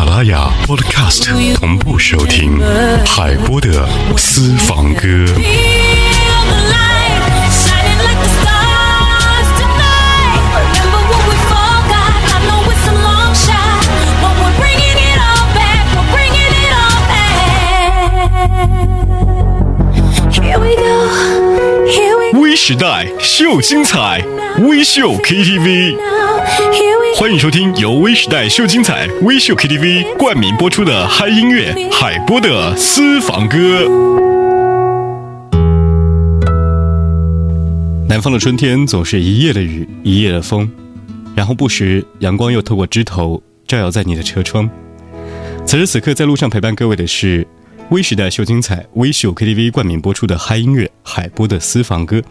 马拉雅 Podcast 同步收听海波的私房歌。时代秀精彩，微秀 KTV。欢迎收听由微时代秀精彩微秀 KTV 冠名播出的嗨音乐海波的私房歌。南方的春天总是一夜的雨，一夜的风，然后不时阳光又透过枝头照耀在你的车窗。此时此刻，在路上陪伴各位的是微时代秀精彩微秀 KTV 冠名播出的嗨音乐海波的私房歌。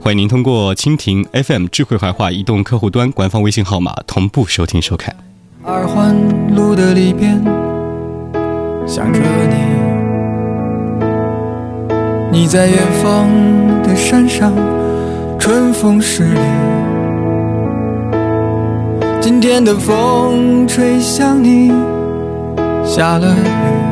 欢迎您通过蜻蜓 FM 智慧怀化移动客户端官方微信号码同步收听收看。二环路的里边，想着你。你在远方的山上，春风十里。今天的风吹向你，下了雨。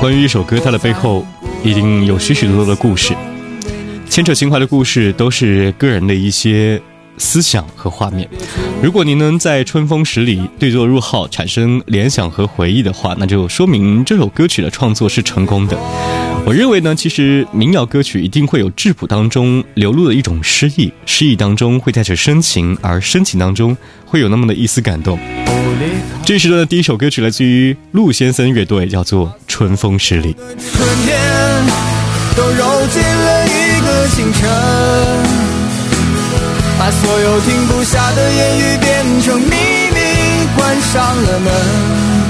关于一首歌，它的背后一定有许许多多的故事，牵扯情怀的故事，都是个人的一些思想和画面。如果您能在春风十里对坐入号，产生联想和回忆的话，那就说明这首歌曲的创作是成功的。我认为呢，其实民谣歌曲一定会有质朴当中流露的一种诗意，诗意当中会带着深情，而深情当中会有那么的一丝感动。这时段的第一首歌曲来自于陆先生乐队，叫做《春风十里》。春天都揉进了一个清晨，把所有停不下的言语变成秘密，关上了门。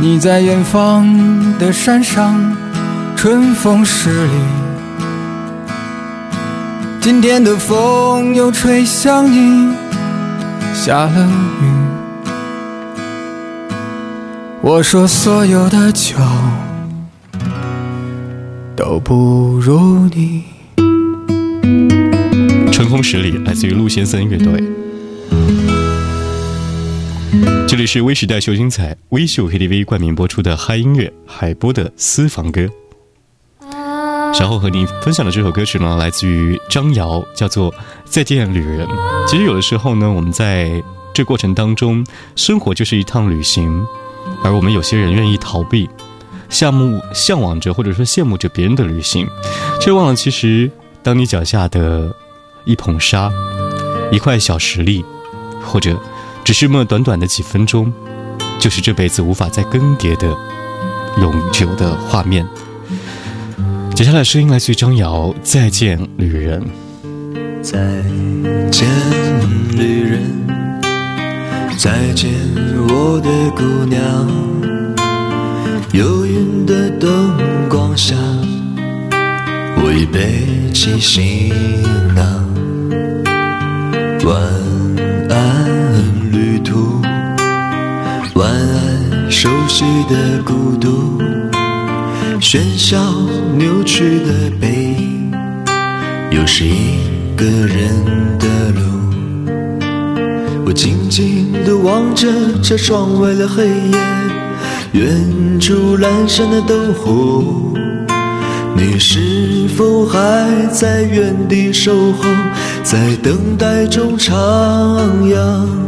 你在远方的山上，春风十里。今天的风又吹向你，下了雨。我说所有的酒都不如你。春风十里来自于陆先生乐队。这里是微时代秀精彩微秀 KTV 冠名播出的嗨音乐海波的私房歌。稍后和您分享的这首歌曲呢，来自于张瑶，叫做《再见旅人》。其实有的时候呢，我们在这过程当中，生活就是一趟旅行，而我们有些人愿意逃避，项目向往着或者说羡慕着别人的旅行，却忘了其实当你脚下的。一捧沙，一块小石粒，或者只是那短短的几分钟，就是这辈子无法再更迭的永久的画面。接下来声音来自于张瑶，《再见旅人》。再见旅人，再见我的姑娘，幽云的灯光下，我已背起行熟悉的孤独。喧嚣扭曲的背影，又是一个人的路。我静静地望着这窗外的黑夜，远处阑珊的灯火。你是否还在原地守候，在等待中徜徉？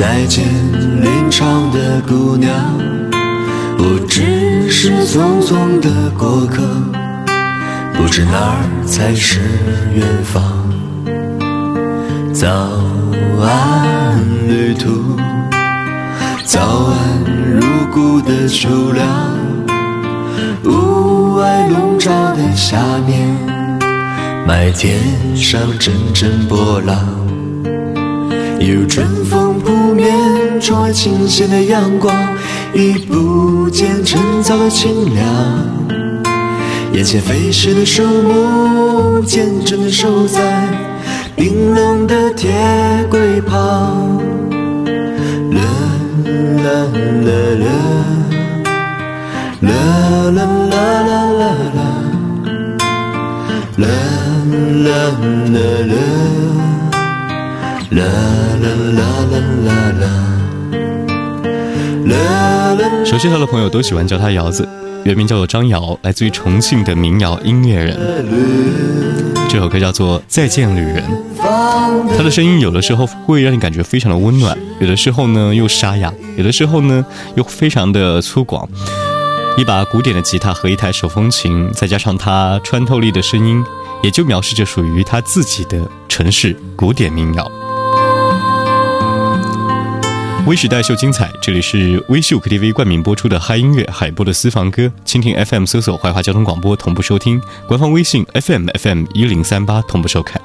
再见，林场的姑娘，我只是匆匆的过客，不知哪儿才是远方。早安，旅途，早安，入骨的秋凉，屋外笼罩的下面，麦田上阵阵波浪，有春风。扑面，窗外倾泻的阳光，已不见晨早的清凉。眼前飞逝的树木，坚贞的守在冰冷的铁轨旁。啦啦啦啦，啦啦啦啦啦啦，啦啦啦啦。啦啦啦啦啦啦！熟悉他的朋友都喜欢叫他瑶子，原名叫做张瑶，来自于重庆的民谣音乐人。这首歌叫做《再见旅人》，他的声音有的时候会让你感觉非常的温暖，有的时候呢又沙哑，有的时候呢又非常的粗犷。一把古典的吉他和一台手风琴，再加上他穿透力的声音，也就描述着属于他自己的城市古典民谣。微时代秀精彩，这里是微秀 KTV 冠名播出的嗨音乐海波的私房歌，蜻蜓 FM 搜索怀化交通广播同步收听，官方微信 FM FM 一零三八同步收看。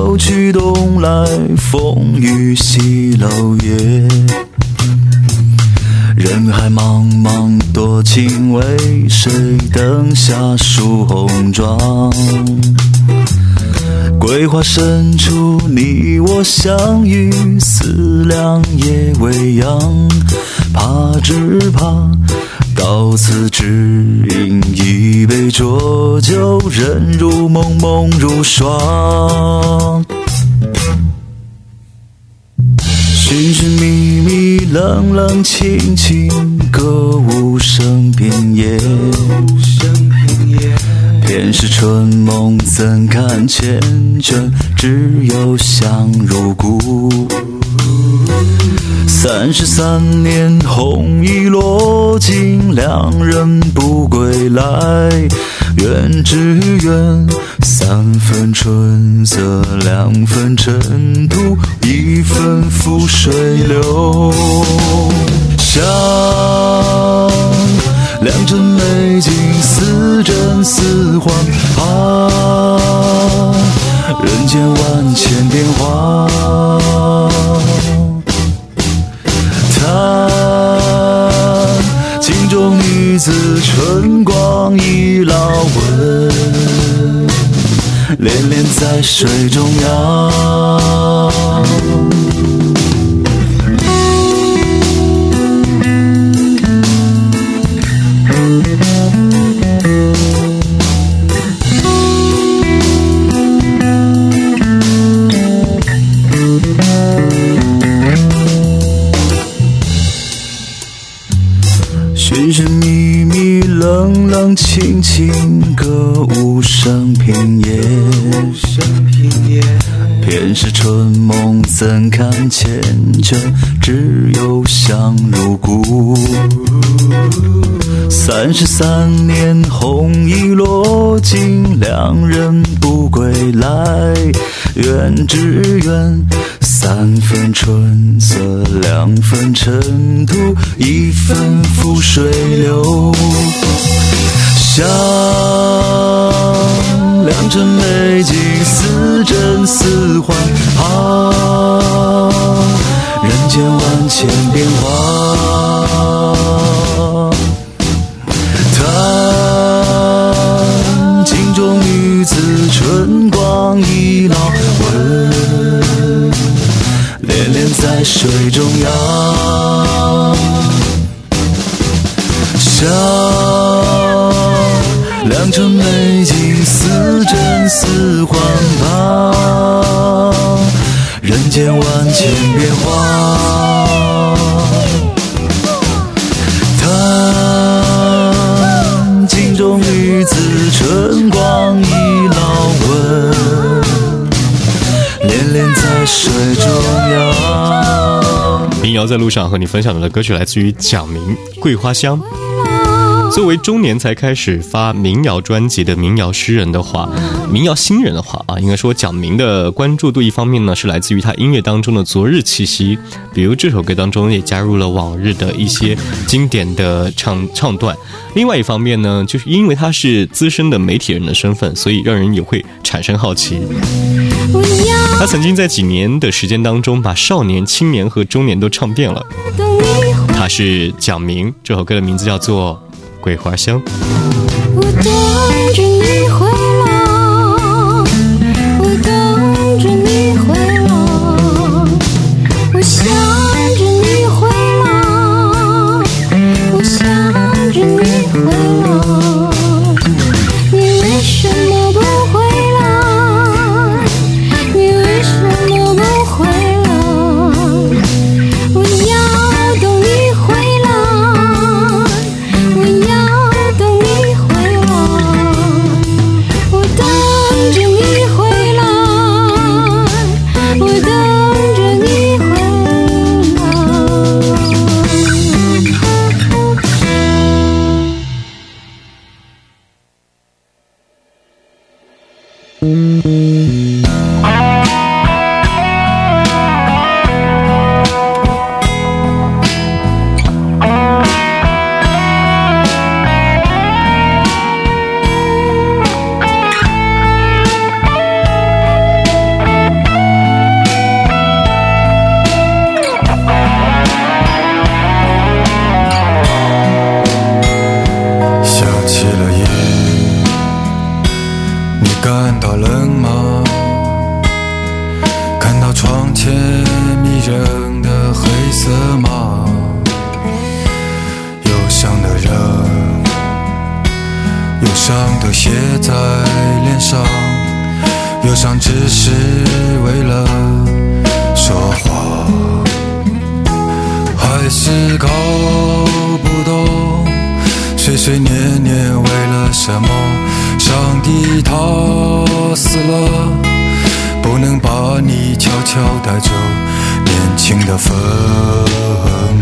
秋去冬来，风雨西楼夜。人海茫茫多情为，谁灯下数红妆？桂花深处，你我相遇，思量也未央。怕只怕到此只饮一杯浊酒，人如梦，梦如霜。寻寻觅觅，冷冷清清，歌舞升平夜。便是春梦，怎堪缱绻？只有香如故。三十三年，红衣落尽，两人不归来。愿只愿三分春色，两分尘土，一分覆水流。想良辰美景，似真似幻啊！人间万千变化。叹镜中女子春光已老，吻恋恋在水中央。冷冷清清，歌舞升平夜。偏是春梦，怎堪缱绻？只有香如故。三十三年，红衣落尽，良人不归来。愿只愿三分春色，两分尘土，一分覆水流。想良辰美景，似真似幻啊！人间万千变化。叹镜中女子春光已老，问恋恋在水中央。想良辰美景，似真似幻吧，人间万千变化。叹镜中女子春光已老，问恋恋在水中央。民谣在路上和你分享的歌曲来自于蒋明《桂花香》。作为中年才开始发民谣专辑的民谣诗人的话，民谣新人的话啊，应该说蒋明的关注度一方面呢是来自于他音乐当中的昨日气息，比如这首歌当中也加入了往日的一些经典的唱唱段；另外一方面呢，就是因为他是资深的媒体人的身份，所以让人也会产生好奇。他曾经在几年的时间当中，把少年、青年和中年都唱遍了。他是蒋明，这首歌的名字叫做《桂花香》。我等着你回黑色马，忧伤的人，忧伤都写在脸上，忧伤只是为了说谎，还是搞不懂，碎碎念念为了什么，上帝他死了，不能把你悄悄带走。年轻的坟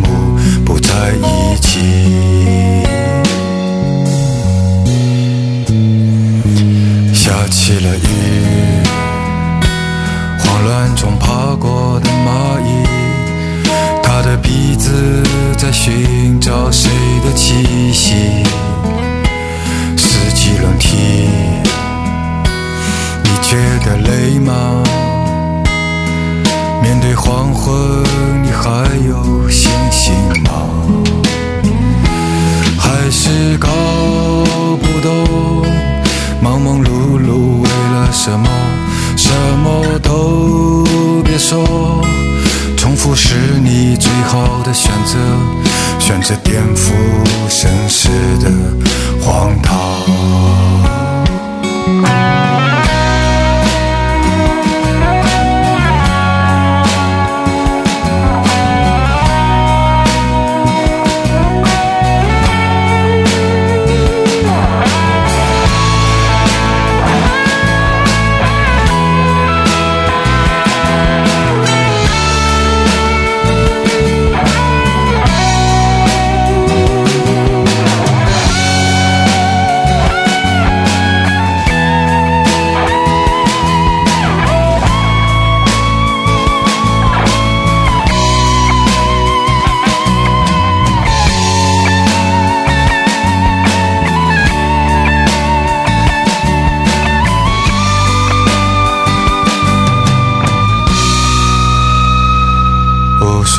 墓不在一起。下起了雨，慌乱中爬过的蚂蚁，它的鼻子在寻找谁的气息。四季轮替，你觉得累吗？面对黄昏，你还有信心吗？还是搞不懂，忙忙碌碌为了什么？什么都别说，重复是你最好的选择，选择颠覆现实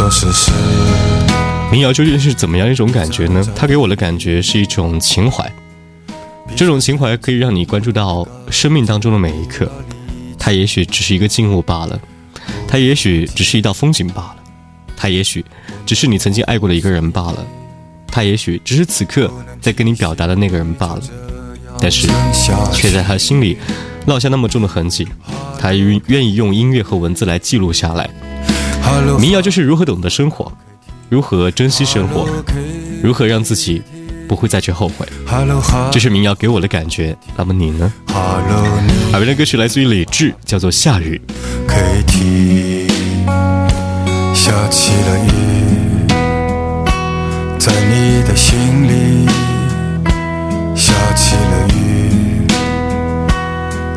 不说事实，民谣究竟是怎么样一种感觉呢？它给我的感觉是一种情怀，这种情怀可以让你关注到生命当中的每一刻。它也许只是一个静物罢了，它也许只是一道风景罢了，它也许只是你曾经爱过的一个人罢了，它也许只是此刻在跟你表达的那个人罢了。但是，却在他心里烙下那么重的痕迹，他愿愿意用音乐和文字来记录下来。民谣就是如何懂得生活，如何珍惜生活，如何让自己不会再去后悔。这是民谣给我的感觉。那么你呢耳边的歌曲来自于李志，叫做《夏日》。KT，下起了雨，在你的心里下起了雨，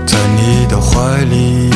在你的怀里